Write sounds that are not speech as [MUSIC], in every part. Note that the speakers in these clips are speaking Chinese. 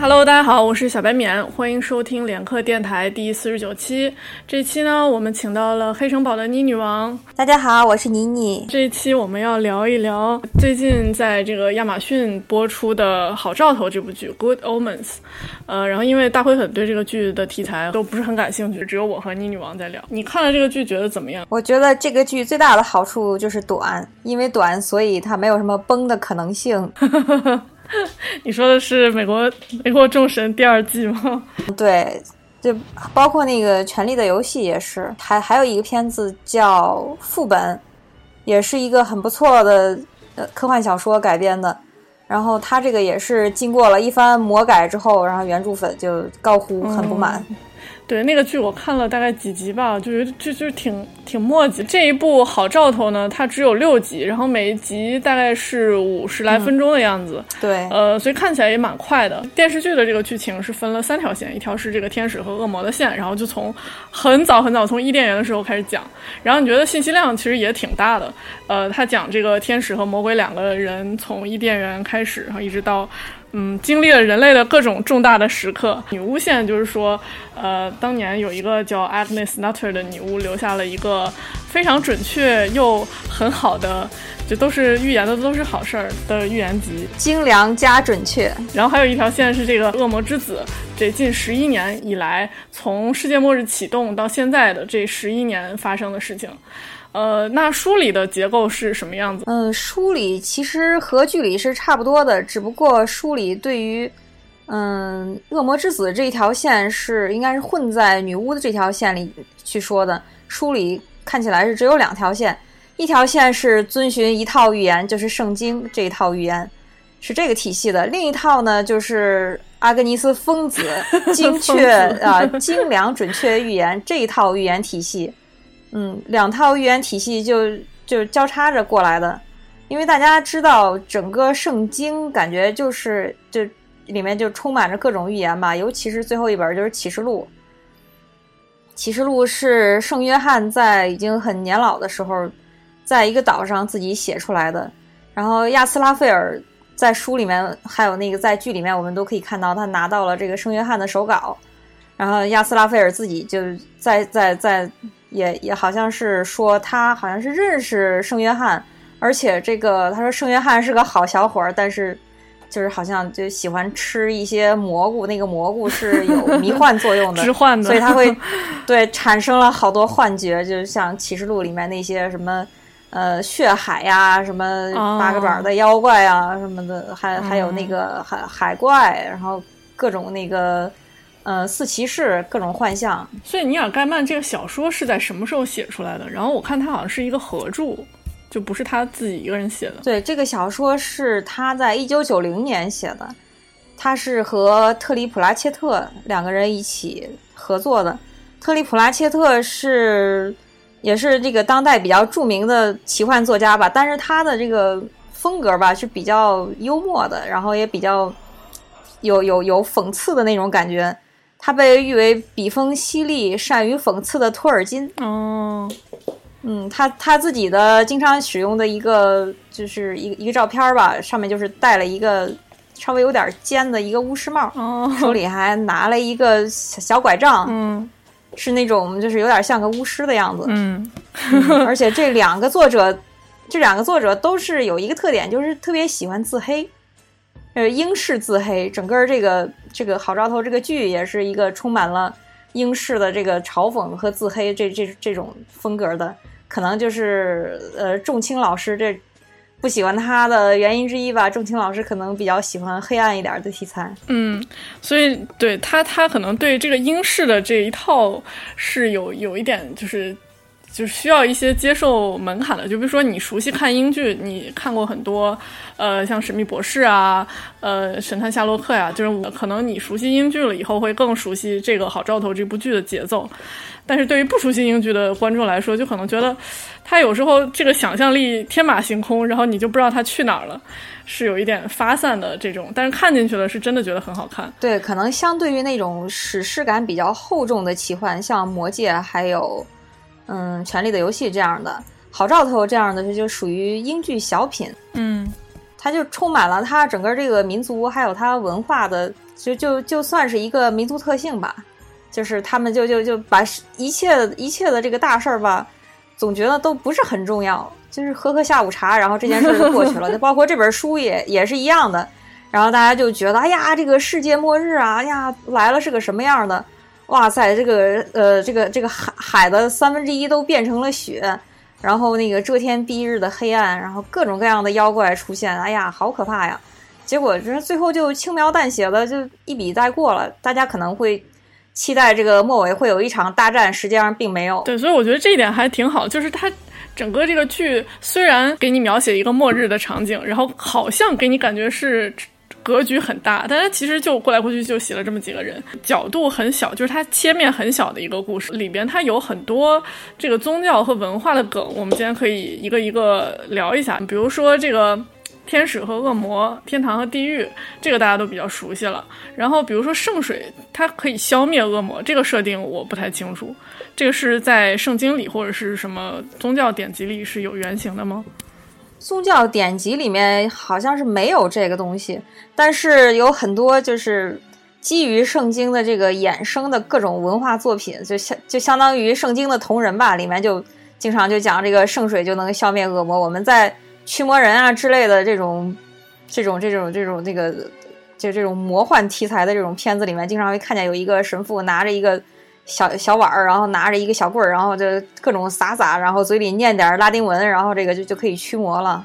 Hello，大家好，我是小白免，欢迎收听连客电台第四十九期。这期呢，我们请到了黑城堡的妮女王。大家好，我是妮妮。这一期我们要聊一聊最近在这个亚马逊播出的《好兆头》这部剧《Good Omens》。呃，然后因为大灰粉对这个剧的题材都不是很感兴趣，只有我和妮女王在聊。你看了这个剧，觉得怎么样？我觉得这个剧最大的好处就是短，因为短，所以它没有什么崩的可能性。[LAUGHS] [LAUGHS] 你说的是美国美国众神第二季吗？[LAUGHS] 对，就包括那个《权力的游戏》也是，还还有一个片子叫《副本》，也是一个很不错的呃科幻小说改编的。然后它这个也是经过了一番魔改之后，然后原著粉就高呼很不满。对那个剧我看了大概几集吧，就觉得就就挺挺墨迹。这一部好兆头呢，它只有六集，然后每一集大概是五十来分钟的样子。对，呃，所以看起来也蛮快的。电视剧的这个剧情是分了三条线，一条是这个天使和恶魔的线，然后就从很早很早从伊甸园的时候开始讲。然后你觉得信息量其实也挺大的。呃，他讲这个天使和魔鬼两个人从伊甸园开始，然后一直到。嗯，经历了人类的各种重大的时刻。女巫线就是说，呃，当年有一个叫 Agnes Nutter 的女巫，留下了一个非常准确又很好的，就都是预言的都是好事儿的预言集，精良加准确。然后还有一条线是这个恶魔之子，这近十一年以来，从世界末日启动到现在的这十一年发生的事情。呃，那书里的结构是什么样子？嗯，书里其实和剧里是差不多的，只不过书里对于嗯恶魔之子这一条线是应该是混在女巫的这条线里去说的。书里看起来是只有两条线，一条线是遵循一套预言，就是圣经这一套预言是这个体系的；另一套呢，就是阿格尼斯疯子 [LAUGHS] 精确啊精良准确预言这一套预言体系。嗯，两套预言体系就就交叉着过来的，因为大家知道，整个圣经感觉就是就里面就充满着各种预言吧，尤其是最后一本就是启示录。启示录是圣约翰在已经很年老的时候，在一个岛上自己写出来的。然后亚斯拉斐尔在书里面，还有那个在剧里面，我们都可以看到他拿到了这个圣约翰的手稿。然后亚斯拉斐尔自己就在在在。也也好像是说他好像是认识圣约翰，而且这个他说圣约翰是个好小伙儿，但是就是好像就喜欢吃一些蘑菇，那个蘑菇是有 [LAUGHS] 迷幻作用的，致幻的，所以他会 [LAUGHS] 对产生了好多幻觉，就像启示录里面那些什么呃血海呀，什么八个爪的妖怪啊什么的，还还有那个海海怪，然后各种那个。呃，四骑士各种幻象。所以尼尔盖曼这个小说是在什么时候写出来的？然后我看他好像是一个合著，就不是他自己一个人写的。对，这个小说是他在一九九零年写的，他是和特里普拉切特两个人一起合作的。特里普拉切特是也是这个当代比较著名的奇幻作家吧，但是他的这个风格吧是比较幽默的，然后也比较有有有讽刺的那种感觉。他被誉为笔锋犀利、善于讽刺的托尔金。哦，嗯，他他自己的经常使用的一个就是一个一个照片吧，上面就是戴了一个稍微有点尖的一个巫师帽，手里还拿了一个小拐杖，嗯，是那种就是有点像个巫师的样子。嗯，而且这两个作者，这两个作者都是有一个特点，就是特别喜欢自黑。呃，英式自黑，整个这个这个好兆头这个剧也是一个充满了英式的这个嘲讽和自黑这这这种风格的，可能就是呃仲青老师这不喜欢他的原因之一吧。仲青老师可能比较喜欢黑暗一点的题材，嗯，所以对他他可能对这个英式的这一套是有有一点就是。就需要一些接受门槛的，就比如说你熟悉看英剧，你看过很多，呃，像《神秘博士》啊，呃，《神探夏洛克》呀，就是可能你熟悉英剧了以后，会更熟悉这个《好兆头》这部剧的节奏。但是对于不熟悉英剧的观众来说，就可能觉得他有时候这个想象力天马行空，然后你就不知道他去哪儿了，是有一点发散的这种。但是看进去了，是真的觉得很好看。对，可能相对于那种史诗感比较厚重的奇幻，像《魔戒》还有。嗯，权力的游戏这样的好兆头这样的，这就属于英剧小品。嗯，它就充满了它整个这个民族还有它文化的，就就就算是一个民族特性吧。就是他们就就就把一切一切的这个大事儿吧，总觉得都不是很重要，就是喝喝下午茶，然后这件事就过去了。[LAUGHS] 就包括这本书也也是一样的。然后大家就觉得，哎呀，这个世界末日啊，哎呀，来了是个什么样的？哇塞，这个呃，这个这个海海的三分之一都变成了雪，然后那个遮天蔽日的黑暗，然后各种各样的妖怪出现，哎呀，好可怕呀！结果就是最后就轻描淡写的就一笔带过了，大家可能会。期待这个末尾会有一场大战，实际上并没有。对，所以我觉得这一点还挺好，就是它整个这个剧虽然给你描写一个末日的场景，然后好像给你感觉是格局很大，但它其实就过来过去就写了这么几个人，角度很小，就是它切面很小的一个故事里边，它有很多这个宗教和文化的梗，我们今天可以一个一个聊一下，比如说这个。天使和恶魔，天堂和地狱，这个大家都比较熟悉了。然后，比如说圣水，它可以消灭恶魔，这个设定我不太清楚。这个是在圣经里或者是什么宗教典籍里是有原型的吗？宗教典籍里面好像是没有这个东西，但是有很多就是基于圣经的这个衍生的各种文化作品，就相就相当于圣经的同人吧，里面就经常就讲这个圣水就能消灭恶魔。我们在。驱魔人啊之类的这种，这种这种这种那个，就这种魔幻题材的这种片子里面，经常会看见有一个神父拿着一个小小碗儿，然后拿着一个小棍儿，然后就各种撒撒，然后嘴里念点拉丁文，然后这个就就可以驱魔了。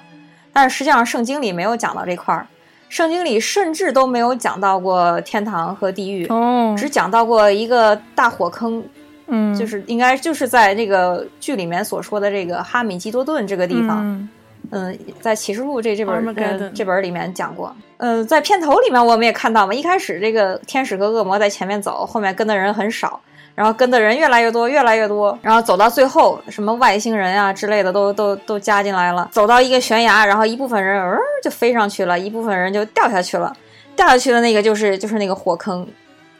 但是实际上圣经里没有讲到这块儿，圣经里甚至都没有讲到过天堂和地狱，只讲到过一个大火坑，嗯，就是应该就是在这个剧里面所说的这个哈米基多顿这个地方。嗯，在启示录这这本这本里面讲过。嗯，在片头里面我们也看到嘛，一开始这个天使和恶魔在前面走，后面跟的人很少，然后跟的人越来越多，越来越多，然后走到最后，什么外星人啊之类的都都都加进来了。走到一个悬崖，然后一部分人儿就飞上去了，一部分人就掉下去了。掉下去的那个就是就是那个火坑。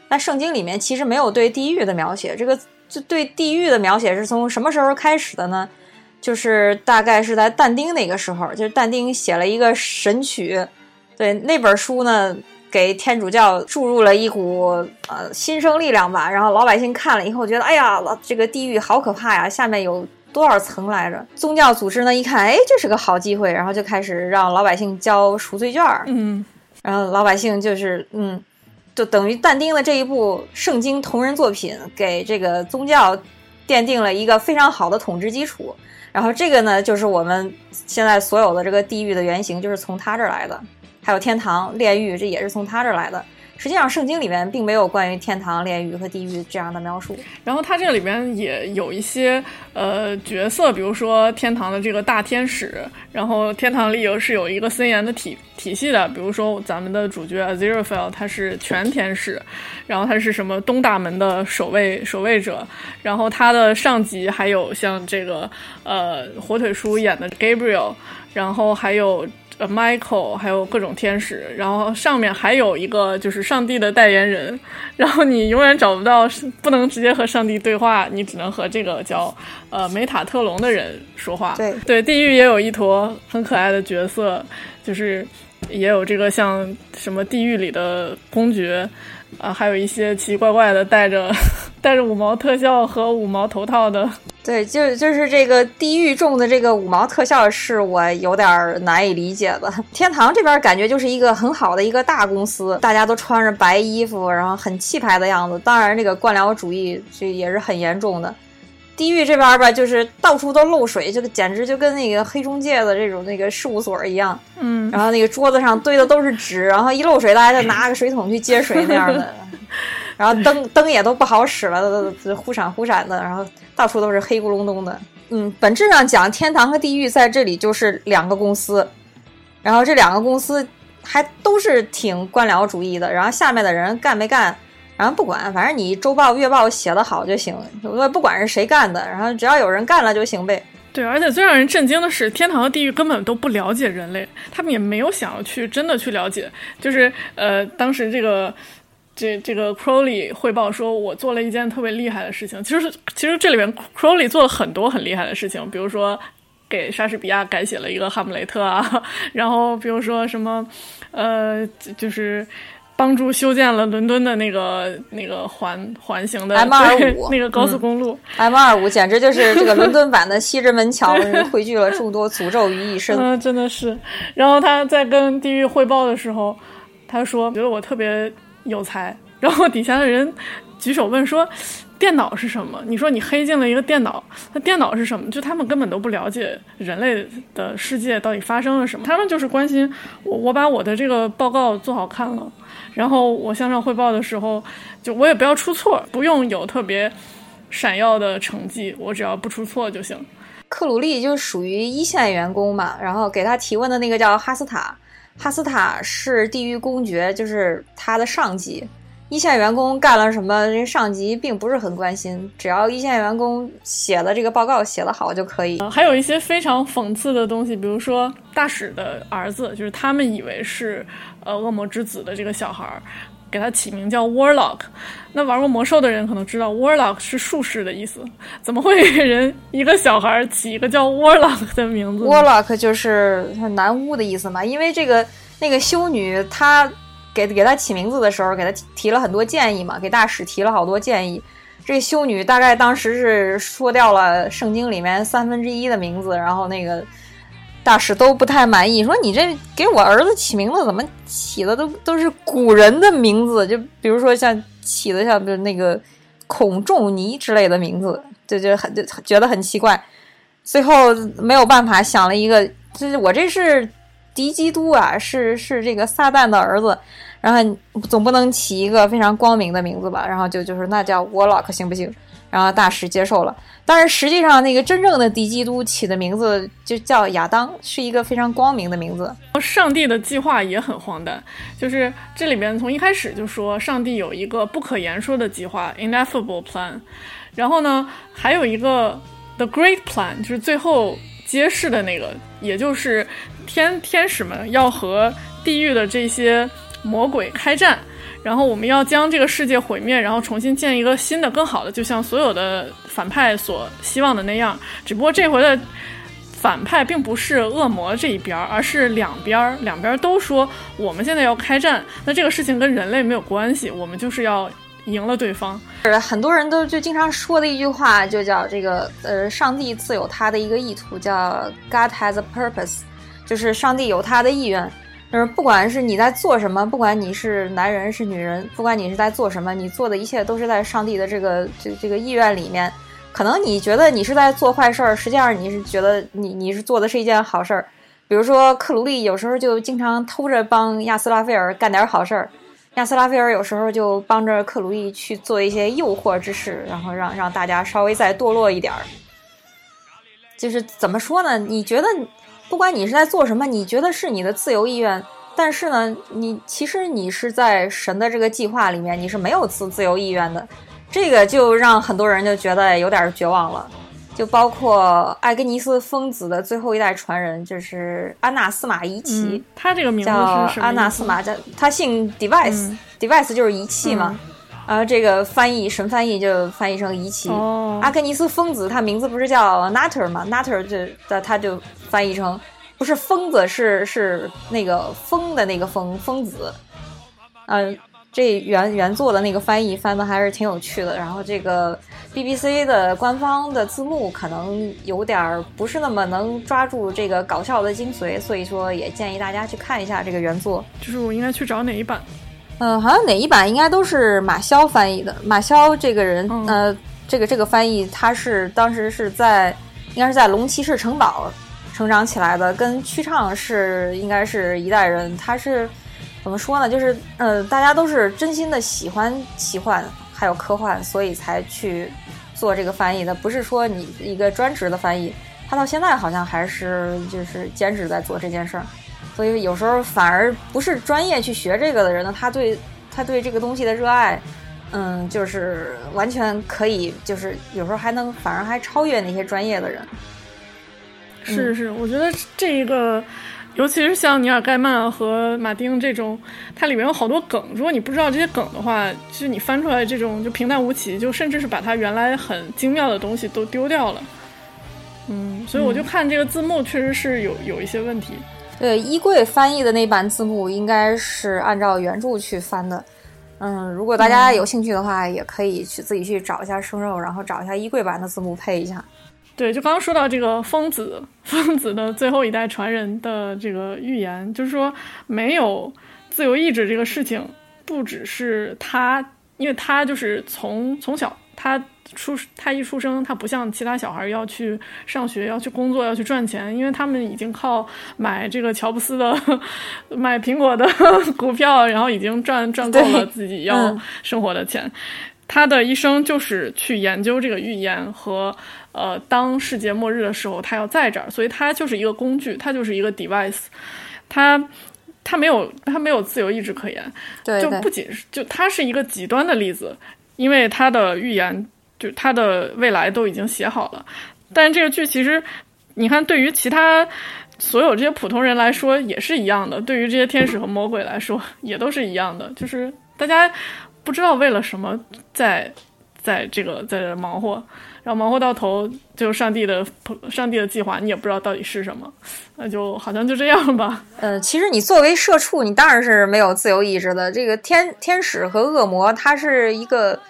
那圣经里面其实没有对地狱的描写，这个就对地狱的描写是从什么时候开始的呢？就是大概是在但丁那个时候，就是但丁写了一个《神曲》，对那本书呢，给天主教注入了一股呃新生力量吧。然后老百姓看了以后，觉得哎呀，这个地狱好可怕呀，下面有多少层来着？宗教组织呢一看，哎，这是个好机会，然后就开始让老百姓交赎罪券儿。嗯，然后老百姓就是嗯，就等于但丁的这一部圣经同人作品，给这个宗教奠定了一个非常好的统治基础。然后这个呢，就是我们现在所有的这个地狱的原型，就是从他这儿来的。还有天堂、炼狱，这也是从他这儿来的。实际上，圣经里面并没有关于天堂、炼狱和地狱这样的描述。然后，他这里面也有一些呃角色，比如说天堂的这个大天使，然后天堂里有是有一个森严的体体系的。比如说咱们的主角 Aziraphale，他是全天使，然后他是什么东大门的守卫守卫者，然后他的上级还有像这个呃火腿叔演的 Gabriel，然后还有。呃，Michael 还有各种天使，然后上面还有一个就是上帝的代言人，然后你永远找不到，不能直接和上帝对话，你只能和这个叫呃梅塔特隆的人说话。对对，地狱也有一坨很可爱的角色，就是也有这个像什么地狱里的公爵。啊，还有一些奇奇怪怪的带着 [LAUGHS] 带着五毛特效和五毛头套的，对，就就是这个地狱中的这个五毛特效是我有点难以理解的。天堂这边感觉就是一个很好的一个大公司，大家都穿着白衣服，然后很气派的样子。当然，这个官僚主义这也是很严重的。地狱这边吧，就是到处都漏水，就简直就跟那个黑中介的这种那个事务所一样。嗯，然后那个桌子上堆的都是纸，然后一漏水，大家就拿个水桶去接水那样的。[LAUGHS] 然后灯灯也都不好使了，忽闪忽闪的，然后到处都是黑咕隆咚的。嗯，本质上讲，天堂和地狱在这里就是两个公司，然后这两个公司还都是挺官僚主义的，然后下面的人干没干？然后不管，反正你周报、月报写的好就行，不管是谁干的，然后只要有人干了就行呗。对，而且最让人震惊的是，天堂和地狱根本都不了解人类，他们也没有想要去真的去了解。就是呃，当时这个这这个 Crowley 汇报说，我做了一件特别厉害的事情。其实其实这里面 Crowley 做了很多很厉害的事情，比如说给莎士比亚改写了一个哈姆雷特啊，[LAUGHS] 然后比如说什么，呃，就是帮助修建了伦敦的那个那个环环形的 M 二五那个高速公路，M 二五简直就是这个伦敦版的西直门桥，[LAUGHS] 汇聚了众多诅咒于一身。嗯，真的是。然后他在跟地狱汇报的时候，他说：“觉得我特别有才。”然后底下的人举手问说。电脑是什么？你说你黑进了一个电脑，那电脑是什么？就他们根本都不了解人类的世界到底发生了什么，他们就是关心我，我把我的这个报告做好看了，然后我向上汇报的时候，就我也不要出错，不用有特别闪耀的成绩，我只要不出错就行。克鲁利就属于一线员工嘛，然后给他提问的那个叫哈斯塔，哈斯塔是地狱公爵，就是他的上级。一线员工干了什么，人上级并不是很关心，只要一线员工写的这个报告写得好就可以。还有一些非常讽刺的东西，比如说大使的儿子，就是他们以为是呃恶魔之子的这个小孩儿，给他起名叫 Warlock。那玩过魔兽的人可能知道，Warlock 是术士的意思，怎么会给人一个小孩起一个叫 Warlock 的名字？Warlock 就是男巫的意思嘛，因为这个那个修女她。给给他起名字的时候，给他提了很多建议嘛，给大使提了好多建议。这修女大概当时是说掉了圣经里面三分之一的名字，然后那个大使都不太满意，说你这给我儿子起名字怎么起的都都是古人的名字，就比如说像起的像就那个孔仲尼之类的名字，就就很就觉得很奇怪。最后没有办法想了一个，就是我这是敌基督啊，是是这个撒旦的儿子。然后总不能起一个非常光明的名字吧？然后就就是那叫 Warlock 行不行？然后大使接受了。但是实际上那个真正的敌基督起的名字就叫亚当，是一个非常光明的名字。上帝的计划也很荒诞，就是这里边从一开始就说上帝有一个不可言说的计划 （ineffable plan），然后呢还有一个 the great plan，就是最后揭示的那个，也就是天天使们要和地狱的这些。魔鬼开战，然后我们要将这个世界毁灭，然后重新建一个新的、更好的，就像所有的反派所希望的那样。只不过这回的反派并不是恶魔这一边，而是两边，两边都说我们现在要开战。那这个事情跟人类没有关系，我们就是要赢了对方。是很多人都就经常说的一句话，就叫这个呃，上帝自有他的一个意图，叫 God has a purpose，就是上帝有他的意愿。就是不管是你在做什么，不管你是男人是女人，不管你是在做什么，你做的一切都是在上帝的这个这这个意愿里面。可能你觉得你是在做坏事儿，实际上你是觉得你你是做的是一件好事儿。比如说克鲁利有时候就经常偷着帮亚斯拉菲尔干点好事儿，亚斯拉菲尔有时候就帮着克鲁利去做一些诱惑之事，然后让让大家稍微再堕落一点儿。就是怎么说呢？你觉得？不管你是在做什么，你觉得是你的自由意愿，但是呢，你其实你是在神的这个计划里面，你是没有自自由意愿的，这个就让很多人就觉得有点绝望了。就包括艾格尼斯疯子的最后一代传人，就是安娜斯玛仪奇，他这个名字叫安娜斯玛，叫他姓 Device，Device 就是仪器嘛。啊，这个翻译神翻译就翻译成仪器。阿克尼斯疯子，他名字不是叫 Nutter 吗？Nutter 就他就翻译成不是疯子，是是那个疯的那个疯疯子。嗯，这原原作的那个翻译翻的还是挺有趣的。然后这个 BBC 的官方的字幕可能有点不是那么能抓住这个搞笑的精髓，所以说也建议大家去看一下这个原作。就是我应该去找哪一版？嗯，好像哪一版应该都是马骁翻译的。马骁这个人，呃，这个这个翻译，他是当时是在应该是在龙骑士城堡成长起来的，跟曲畅是应该是一代人。他是怎么说呢？就是呃，大家都是真心的喜欢奇幻还有科幻，所以才去做这个翻译的，不是说你一个专职的翻译。他到现在好像还是就是兼职在做这件事儿。所以有时候反而不是专业去学这个的人呢，他对他对这个东西的热爱，嗯，就是完全可以，就是有时候还能反而还超越那些专业的人。是是，我觉得这一个，尤其是像尼尔盖曼和马丁这种，它里面有好多梗。如果你不知道这些梗的话，其实你翻出来这种就平淡无奇，就甚至是把它原来很精妙的东西都丢掉了。嗯，所以我就看这个字幕确实是有有一些问题。对，衣柜翻译的那版字幕应该是按照原著去翻的。嗯，如果大家有兴趣的话，也可以去自己去找一下生肉，然后找一下衣柜版的字幕配一下。对，就刚刚说到这个疯子，疯子的最后一代传人的这个预言，就是说没有自由意志这个事情，不只是他，因为他就是从从小他。出他一出生，他不像其他小孩要去上学、要去工作、要去赚钱，因为他们已经靠买这个乔布斯的、买苹果的股票，然后已经赚赚够了自己要生活的钱。他的一生就是去研究这个预言和呃，当世界末日的时候，他要在这儿，所以他就是一个工具，他就是一个 device，他他没有他没有自由意志可言。对，就不仅是就他是一个极端的例子，因为他的预言。就他的未来都已经写好了，但这个剧其实，你看，对于其他所有这些普通人来说也是一样的，对于这些天使和魔鬼来说也都是一样的，就是大家不知道为了什么在在这个在这忙活，然后忙活到头，就上帝的上帝的计划你也不知道到底是什么，那就好像就这样吧。呃，其实你作为社畜，你当然是没有自由意志的。这个天天使和恶魔，它是一个。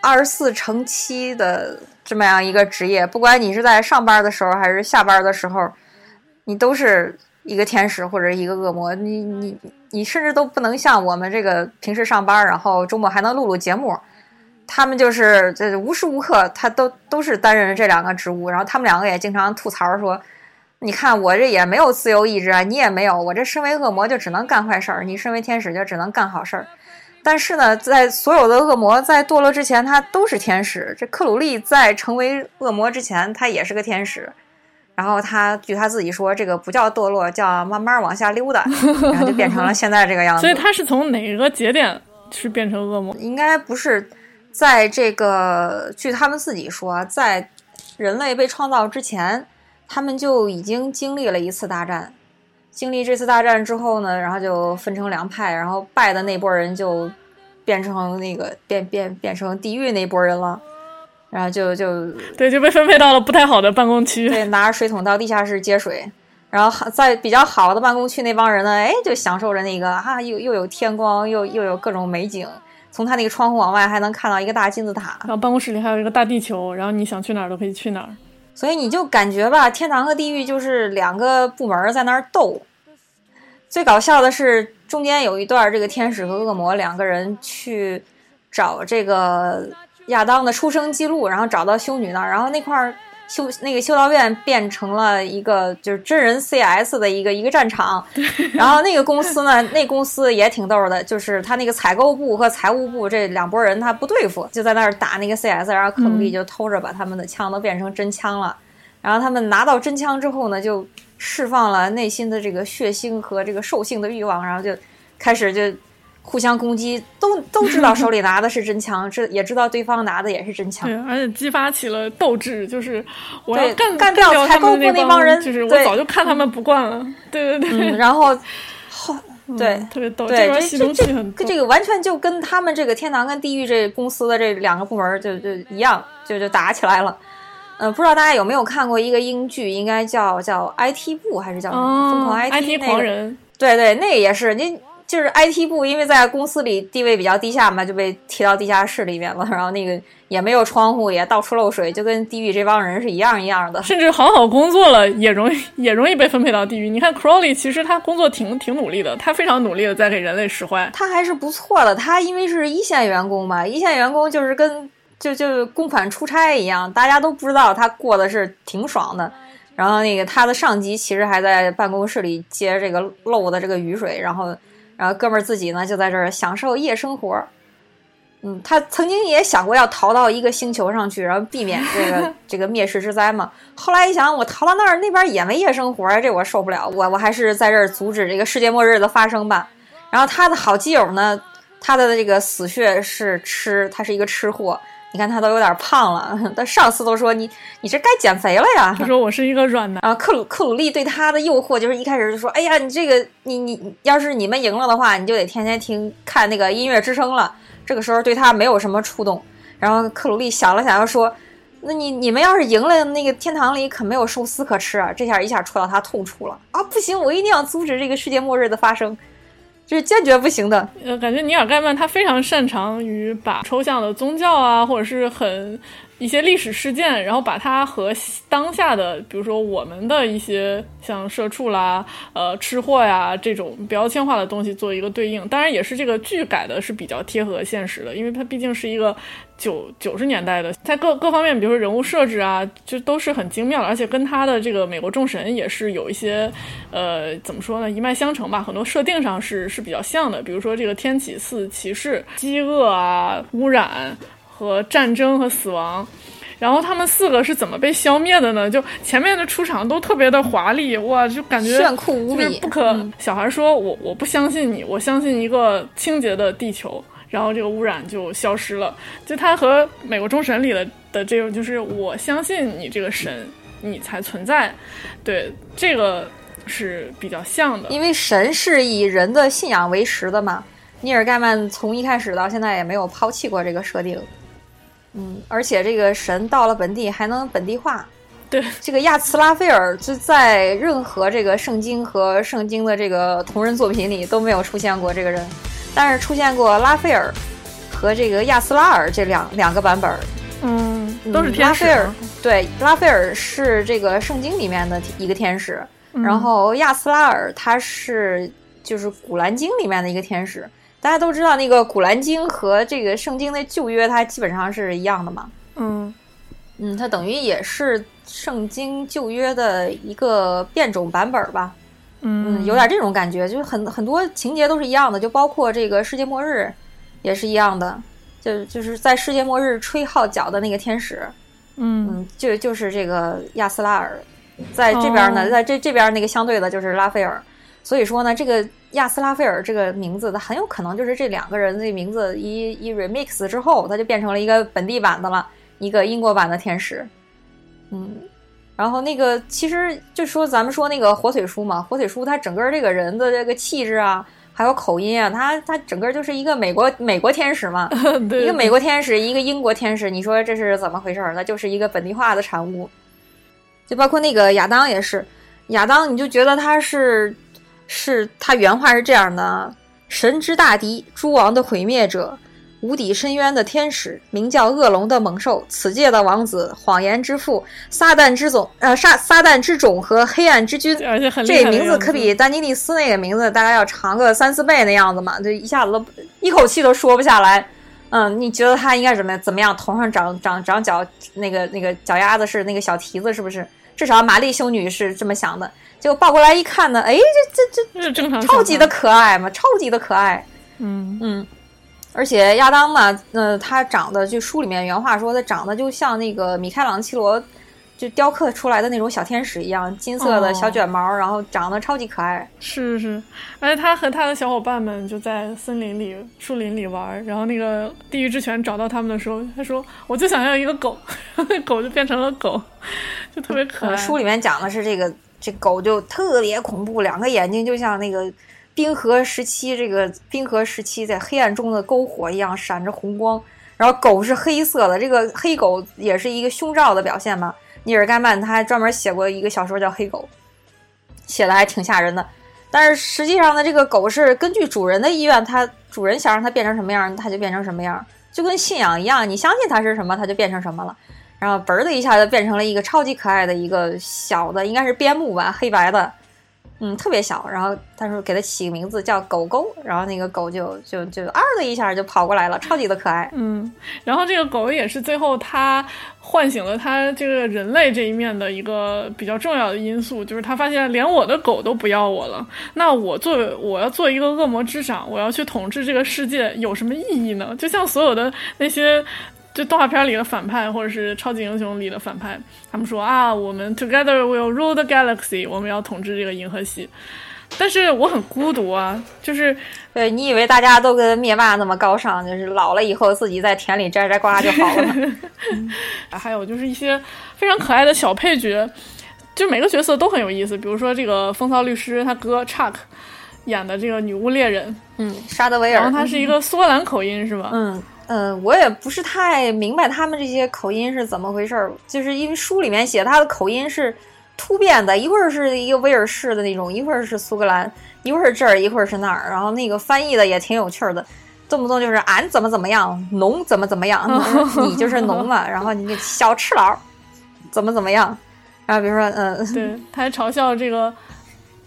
二十四乘七的这么样一个职业，不管你是在上班的时候还是下班的时候，你都是一个天使或者一个恶魔。你你你甚至都不能像我们这个平时上班，然后周末还能录录节目。他们就是这无时无刻他都都是担任这两个职务，然后他们两个也经常吐槽说：“你看我这也没有自由意志啊，你也没有，我这身为恶魔就只能干坏事儿，你身为天使就只能干好事儿。”但是呢，在所有的恶魔在堕落之前，他都是天使。这克鲁利在成为恶魔之前，他也是个天使。然后他据他自己说，这个不叫堕落，叫慢慢往下溜达，[LAUGHS] 然后就变成了现在这个样子。所以他是从哪个节点是变成恶魔？应该不是在这个，据他们自己说，在人类被创造之前，他们就已经经历了一次大战。经历这次大战之后呢，然后就分成两派，然后败的那波人就变成那个变变变成地狱那波人了，然后就就对就被分配到了不太好的办公区，对，拿着水桶到地下室接水，然后在比较好的办公区那帮人呢，哎，就享受着那个啊，又又有天光，又又有各种美景，从他那个窗户往外还能看到一个大金字塔，然后办公室里还有一个大地球，然后你想去哪儿都可以去哪儿。所以你就感觉吧，天堂和地狱就是两个部门在那儿斗。最搞笑的是中间有一段，这个天使和恶魔两个人去找这个亚当的出生记录，然后找到修女那儿，然后那块儿。修那个修道院变成了一个就是真人 CS 的一个一个战场，然后那个公司呢，那公司也挺逗的，就是他那个采购部和财务部这两拨人他不对付，就在那儿打那个 CS，然后克鲁利就偷着把他们的枪都变成真枪了，然后他们拿到真枪之后呢，就释放了内心的这个血腥和这个兽性的欲望，然后就开始就。互相攻击，都 [LAUGHS] 都知道手里拿的是真枪，知也知道对方拿的也是真枪，对，而且激发起了斗志，就是我要干干掉采购部那帮人，就是我早就看他们不惯了，对对对，然后后对特别逗，对这这这这个完全就跟他们这个天堂跟地狱这公司的这两个部门就就一样，就就打起来了。嗯，不知道大家有没有看过一个英剧，应该叫叫 IT 部还是叫什么疯狂 IT 狂人？对对，那个也是您。就是 IT 部，因为在公司里地位比较低下嘛，就被提到地下室里面了。然后那个也没有窗户，也到处漏水，就跟地狱这帮人是一样一样的。甚至好好工作了，也容易也容易被分配到地狱。你看 Crowley，其实他工作挺挺努力的，他非常努力的在给人类使坏。他还是不错的，他因为是一线员工嘛，一线员工就是跟就就公款出差一样，大家都不知道他过的是挺爽的。然后那个他的上级其实还在办公室里接这个漏的这个雨水，然后。然后哥们儿自己呢，就在这儿享受夜生活。嗯，他曾经也想过要逃到一个星球上去，然后避免这个 [LAUGHS] 这个灭世之灾嘛。后来一想，我逃到那儿，那边也没夜生活，这我受不了。我我还是在这儿阻止这个世界末日的发生吧。然后他的好基友呢，他的这个死穴是吃，他是一个吃货。你看他都有点胖了，但上司都说你你这该减肥了呀。他说我是一个软男。然后克鲁克鲁利对他的诱惑就是一开始就说，哎呀，你这个你你要是你们赢了的话，你就得天天听看那个音乐之声了。这个时候对他没有什么触动。然后克鲁利想了想，又说，那你你们要是赢了，那个天堂里可没有寿司可吃啊！这下一下戳到他痛处了啊！不行，我一定要阻止这个世界末日的发生，就是坚决不行的。呃，感觉尼尔盖曼他非常擅长于把抽象的宗教啊，或者是很。一些历史事件，然后把它和当下的，比如说我们的一些像社畜啦、呃吃货呀这种标签化的东西做一个对应。当然，也是这个剧改的是比较贴合现实的，因为它毕竟是一个九九十年代的，在各各方面，比如说人物设置啊，就都是很精妙的，而且跟他的这个美国众神也是有一些呃怎么说呢，一脉相承吧，很多设定上是是比较像的。比如说这个天启四骑士、饥饿啊、污染。和战争和死亡，然后他们四个是怎么被消灭的呢？就前面的出场都特别的华丽，哇，就感觉炫酷无比，不可。小孩说：“我我不相信你，我相信一个清洁的地球。”然后这个污染就消失了。就他和美国众神里的的这种，就是我相信你这个神，你才存在。对，这个是比较像的，因为神是以人的信仰为食的嘛。尼尔盖曼从一开始到现在也没有抛弃过这个设定。嗯，而且这个神到了本地还能本地化。对，这个亚茨拉菲尔就在任何这个圣经和圣经的这个同人作品里都没有出现过这个人，但是出现过拉斐尔和这个亚斯拉尔这两两个版本。嗯，都是天使拉斐尔。对，拉斐尔是这个圣经里面的一个天使，然后亚斯拉尔他是就是古兰经里面的一个天使。大家都知道，那个《古兰经》和这个圣经的旧约，它基本上是一样的嘛。嗯嗯，它等于也是圣经旧约的一个变种版本吧。嗯，有点这种感觉，就是很很多情节都是一样的，就包括这个世界末日也是一样的，就就是在世界末日吹号角的那个天使。嗯嗯，就就是这个亚斯拉尔，在这边呢，在这这边那个相对的就是拉斐尔。所以说呢，这个亚斯拉菲尔这个名字，它很有可能就是这两个人的名字一一 remix 之后，它就变成了一个本地版的了，一个英国版的天使。嗯，然后那个其实就说咱们说那个火腿叔嘛，火腿叔他整个这个人的这个气质啊，还有口音啊，他他整个就是一个美国美国天使嘛，[LAUGHS] 一个美国天使，一个英国天使，你说这是怎么回事？那就是一个本地化的产物。就包括那个亚当也是，亚当你就觉得他是。是他原话是这样的：神之大敌，诸王的毁灭者，无底深渊的天使，名叫恶龙的猛兽，此界的王子，谎言之父，撒旦之种，呃，撒撒旦之种和黑暗之君。这名字可比丹尼利斯那个名字大概要长个三四倍那样子嘛，就一下子都一口气都说不下来。嗯，你觉得他应该怎么怎么样？头上长长长脚，那个那个脚丫子是那个小蹄子，是不是？至少玛丽修女是这么想的。就抱过来一看呢，哎，这这这正常，超级的可爱嘛，超级的可爱。嗯嗯，而且亚当嘛，呃，他长得就书里面原话说，他长得就像那个米开朗基罗就雕刻出来的那种小天使一样，金色的小卷毛，然后长得超级可爱。是是，而且他和他的小伙伴们就在森林里、树林里玩，然后那个地狱之犬找到他们的时候，他说：“我就想要一个狗。”那狗就变成了狗，就特别可爱。书里面讲的是这个。这狗就特别恐怖，两个眼睛就像那个冰河时期这个冰河时期在黑暗中的篝火一样，闪着红光。然后狗是黑色的，这个黑狗也是一个凶兆的表现嘛。尼尔盖曼他还专门写过一个小说叫《黑狗》，写的还挺吓人的。但是实际上呢，这个狗是根据主人的意愿，它主人想让它变成什么样，它就变成什么样，就跟信仰一样，你相信它是什么，它就变成什么了。然后嘣的一下就变成了一个超级可爱的一个小的，应该是边牧吧，黑白的，嗯，特别小。然后他说给它起个名字叫狗狗，然后那个狗就就就啊的一下就跑过来了，超级的可爱。嗯，然后这个狗也是最后它唤醒了它这个人类这一面的一个比较重要的因素，就是他发现连我的狗都不要我了，那我作为我要做一个恶魔之长，我要去统治这个世界有什么意义呢？就像所有的那些。就动画片里的反派，或者是超级英雄里的反派，他们说啊，我们 together will rule the galaxy，我们要统治这个银河系。但是我很孤独啊，就是对你以为大家都跟灭霸那么高尚，就是老了以后自己在田里摘摘瓜就好了。[LAUGHS] 还有就是一些非常可爱的小配角，就每个角色都很有意思。比如说这个风骚律师他哥 Chuck 演的这个女巫猎人，嗯，沙德维尔，然后他是一个苏格兰口音是吧？嗯。嗯，我也不是太明白他们这些口音是怎么回事儿，就是因为书里面写他的口音是突变的，一会儿是一个威尔士的那种，一会儿是苏格兰，一会儿这儿，一会儿是那儿，然后那个翻译的也挺有趣的，动不动就是俺怎么怎么样，农怎么怎么样，[LAUGHS] 你就是农嘛，然后你那小赤佬怎么怎么样，然后比如说，嗯，对，他还嘲笑这个。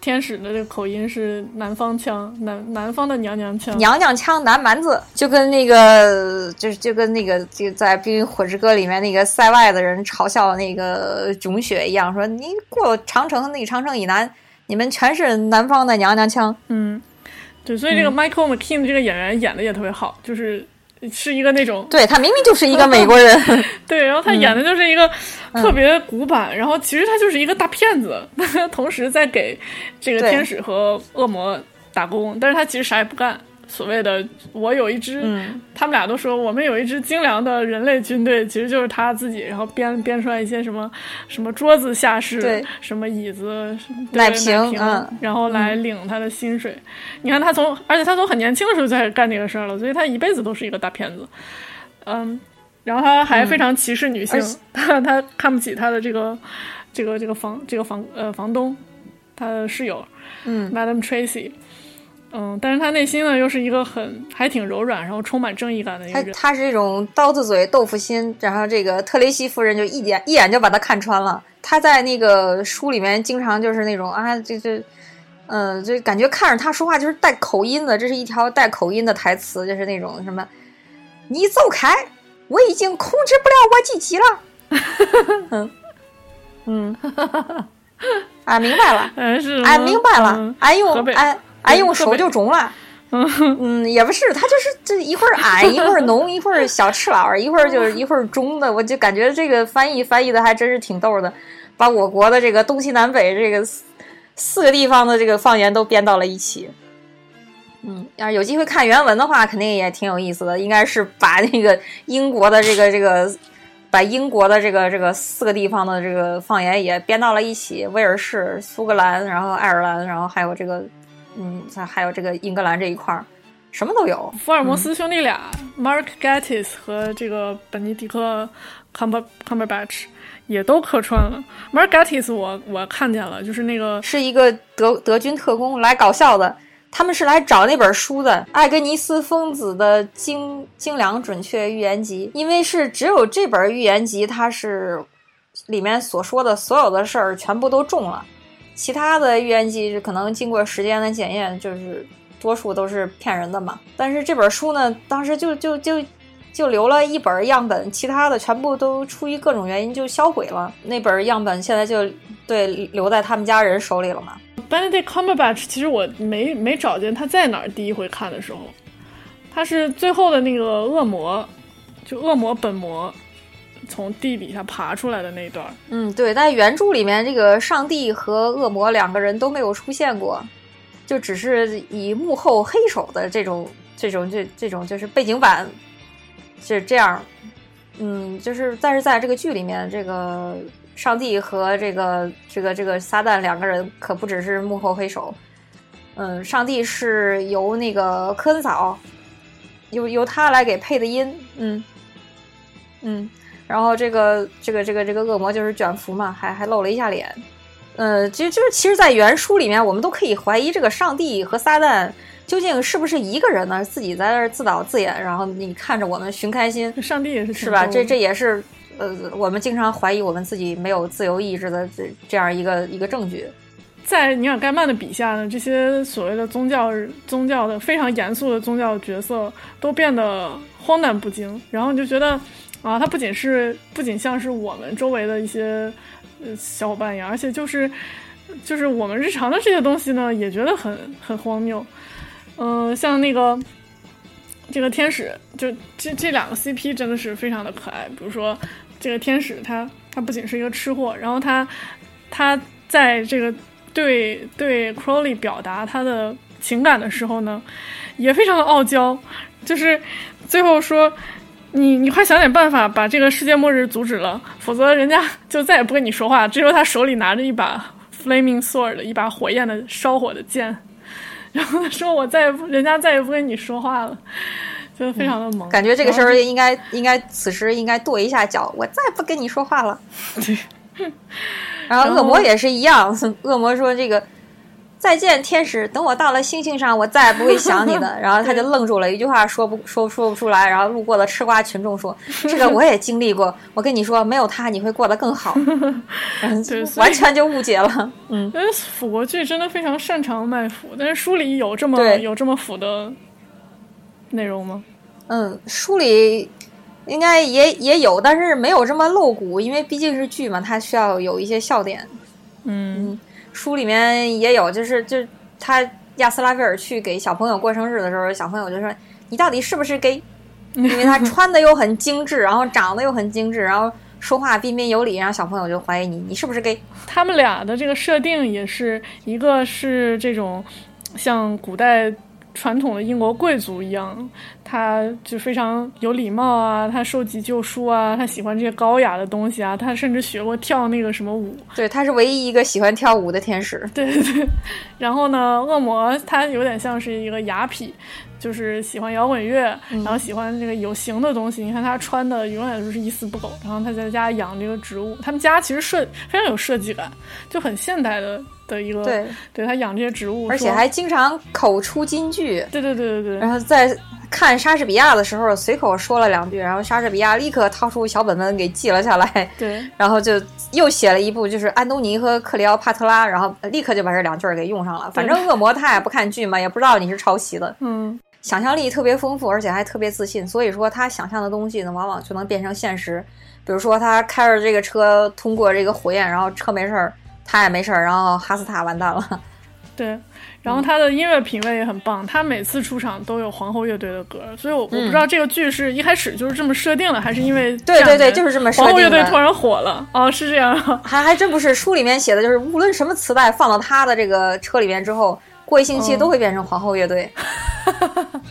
天使的这个口音是南方腔，南南方的娘娘腔，娘娘腔南蛮子，就跟那个，就是就跟那个就在《冰与火之歌》里面那个塞外的人嘲笑那个囧雪一样，说你过长城，那个长城以南，你们全是南方的娘娘腔。嗯，对，所以这个 Michael McKean 这个演员演的也特别好，就是。是一个那种，对他明明就是一个美国人，[LAUGHS] 对，然后他演的就是一个特别古板，然后其实他就是一个大骗子，[LAUGHS] 同时在给这个天使和恶魔打工，但是他其实啥也不干。所谓的我有一支，他们俩都说我们有一支精良的人类军队，其实就是他自己，然后编编出来一些什么什么桌子下士，什么椅子奶瓶，然后来领他的薪水。你看他从，而且他从很年轻的时候就开始干这个事儿了，所以他一辈子都是一个大骗子。嗯，然后他还非常歧视女性，他 [LAUGHS] 他看不起他的这个这个这个房这个房呃房东，他的室友，嗯，Madam Tracy。嗯，但是他内心呢，又是一个很还挺柔软，然后充满正义感的一个人。他他是这种刀子嘴豆腐心，然后这个特雷西夫人就一眼一眼就把他看穿了。他在那个书里面经常就是那种啊，这这，嗯，就感觉看着他说话就是带口音的，这是一条带口音的台词，就是那种什么，你走开，我已经控制不了我自己了。[LAUGHS] 嗯嗯，啊，明白了，嗯是，哎明白了，哎呦哎。哎，用手就中了，[LAUGHS] 嗯，也不是，他就是这一会儿矮，一会儿浓，一会儿小赤佬，一会儿就 [LAUGHS] 是一会儿中的，我就感觉这个翻译翻译的还真是挺逗的，把我国的这个东西南北这个四个地方的这个方言都编到了一起。嗯，要是有机会看原文的话，肯定也挺有意思的。应该是把那个英国的这个这个，把英国的这个这个四个地方的这个方言也编到了一起，威尔士、苏格兰，然后爱尔兰，然后还有这个。嗯，再还有这个英格兰这一块儿，什么都有。福尔摩斯兄弟俩，Mark Gatiss 和这个本尼迪克 Cumber Cumberbatch 也都客串了。Mark Gatiss 我我看见了，就是那个是一个德德军特工来搞笑的。他们是来找那本书的，《艾格尼斯疯子的精精良准确预言集》，因为是只有这本预言集，它是里面所说的所有的事儿全部都中了。其他的预言机可能经过时间的检验，就是多数都是骗人的嘛。但是这本书呢，当时就就就就留了一本样本，其他的全部都出于各种原因就销毁了。那本样本现在就对留在他们家人手里了嘛。Benedict Cumberbatch 其实我没没找见他在哪儿。第一回看的时候，他是最后的那个恶魔，就恶魔本魔。从地底下爬出来的那一段，嗯，对，在原著里面，这个上帝和恶魔两个人都没有出现过，就只是以幕后黑手的这种、这种、这、这种就是背景板是这样，嗯，就是但是在这个剧里面，这个上帝和这个、这个、这个撒旦两个人可不只是幕后黑手，嗯，上帝是由那个科恩嫂，由由他来给配的音，嗯，嗯。然后这个这个这个这个恶魔就是卷福嘛，还还露了一下脸，呃，其实就是其实，在原书里面，我们都可以怀疑这个上帝和撒旦究竟是不是一个人呢？自己在那儿自导自演，然后你看着我们寻开心，上帝也是是吧？这这也是呃，我们经常怀疑我们自己没有自由意志的这这样一个一个证据。在尼尔盖曼的笔下呢，这些所谓的宗教宗教的非常严肃的宗教角色都变得荒诞不经，然后你就觉得。啊，它不仅是不仅像是我们周围的一些呃小伙伴一样，而且就是就是我们日常的这些东西呢，也觉得很很荒谬。嗯，像那个这个天使，就这这两个 CP 真的是非常的可爱。比如说这个天使，他他不仅是一个吃货，然后他他在这个对对 Crowley 表达他的情感的时候呢，也非常的傲娇，就是最后说。你你快想点办法把这个世界末日阻止了，否则人家就再也不跟你说话。这时候他手里拿着一把 flaming sword，一把火焰的烧火的剑，然后他说：“我再也不，人家再也不跟你说话了。”就非常的萌。感觉这个时候应该应该此时应该跺一下脚，我再不跟你说话了。[LAUGHS] 然后恶魔也是一样，[LAUGHS] 恶魔说这个。再见，天使！等我到了星星上，我再也不会想你的。[LAUGHS] 然后他就愣住了，一句话说不说说不出来。然后路过的吃瓜群众说：“这个我也经历过，我跟你说，没有他你会过得更好。[LAUGHS] ”完全就误解了。嗯，因为腐国剧真的非常擅长卖腐，但是书里有这么有这么腐的内容吗？嗯，书里应该也也有，但是没有这么露骨，因为毕竟是剧嘛，它需要有一些笑点。嗯。书里面也有，就是就他亚斯拉菲尔去给小朋友过生日的时候，小朋友就说：“你到底是不是 gay？” [LAUGHS] 因为他穿的又很精致，然后长得又很精致，然后说话彬彬有礼，然后小朋友就怀疑你，你是不是 gay？他们俩的这个设定也是一个是这种像古代。传统的英国贵族一样，他就非常有礼貌啊，他收集旧书啊，他喜欢这些高雅的东西啊，他甚至学过跳那个什么舞。对，他是唯一一个喜欢跳舞的天使。对对对。然后呢，恶魔他有点像是一个雅痞，就是喜欢摇滚乐，然后喜欢这个有形的东西。你看他穿的永远都是一丝不苟，然后他在家养这个植物。他们家其实设非常有设计感，就很现代的。的一个对，对他养这些植物，而且还经常口出金句。对对对对对。然后在看莎士比亚的时候，随口说了两句，然后莎士比亚立刻掏出小本本给记了下来。对。然后就又写了一部，就是安东尼和克里奥帕特拉，然后立刻就把这两句给用上了。反正恶魔他也不看剧嘛，也不知道你是抄袭的。嗯。想象力特别丰富，而且还特别自信，所以说他想象的东西呢，往往就能变成现实。比如说他开着这个车通过这个火焰，然后车没事儿。他也没事儿，然后哈斯塔完蛋了。[LAUGHS] 对，然后他的音乐品味也很棒，他每次出场都有皇后乐队的歌，所以我我不知道这个剧是一开始就是这么设定的，还是因为对对对，就是这么设定皇后乐队突然火了哦，是这样，还还真不是，书里面写的就是无论什么磁带放到他的这个车里面之后，过一星期都会变成皇后乐队，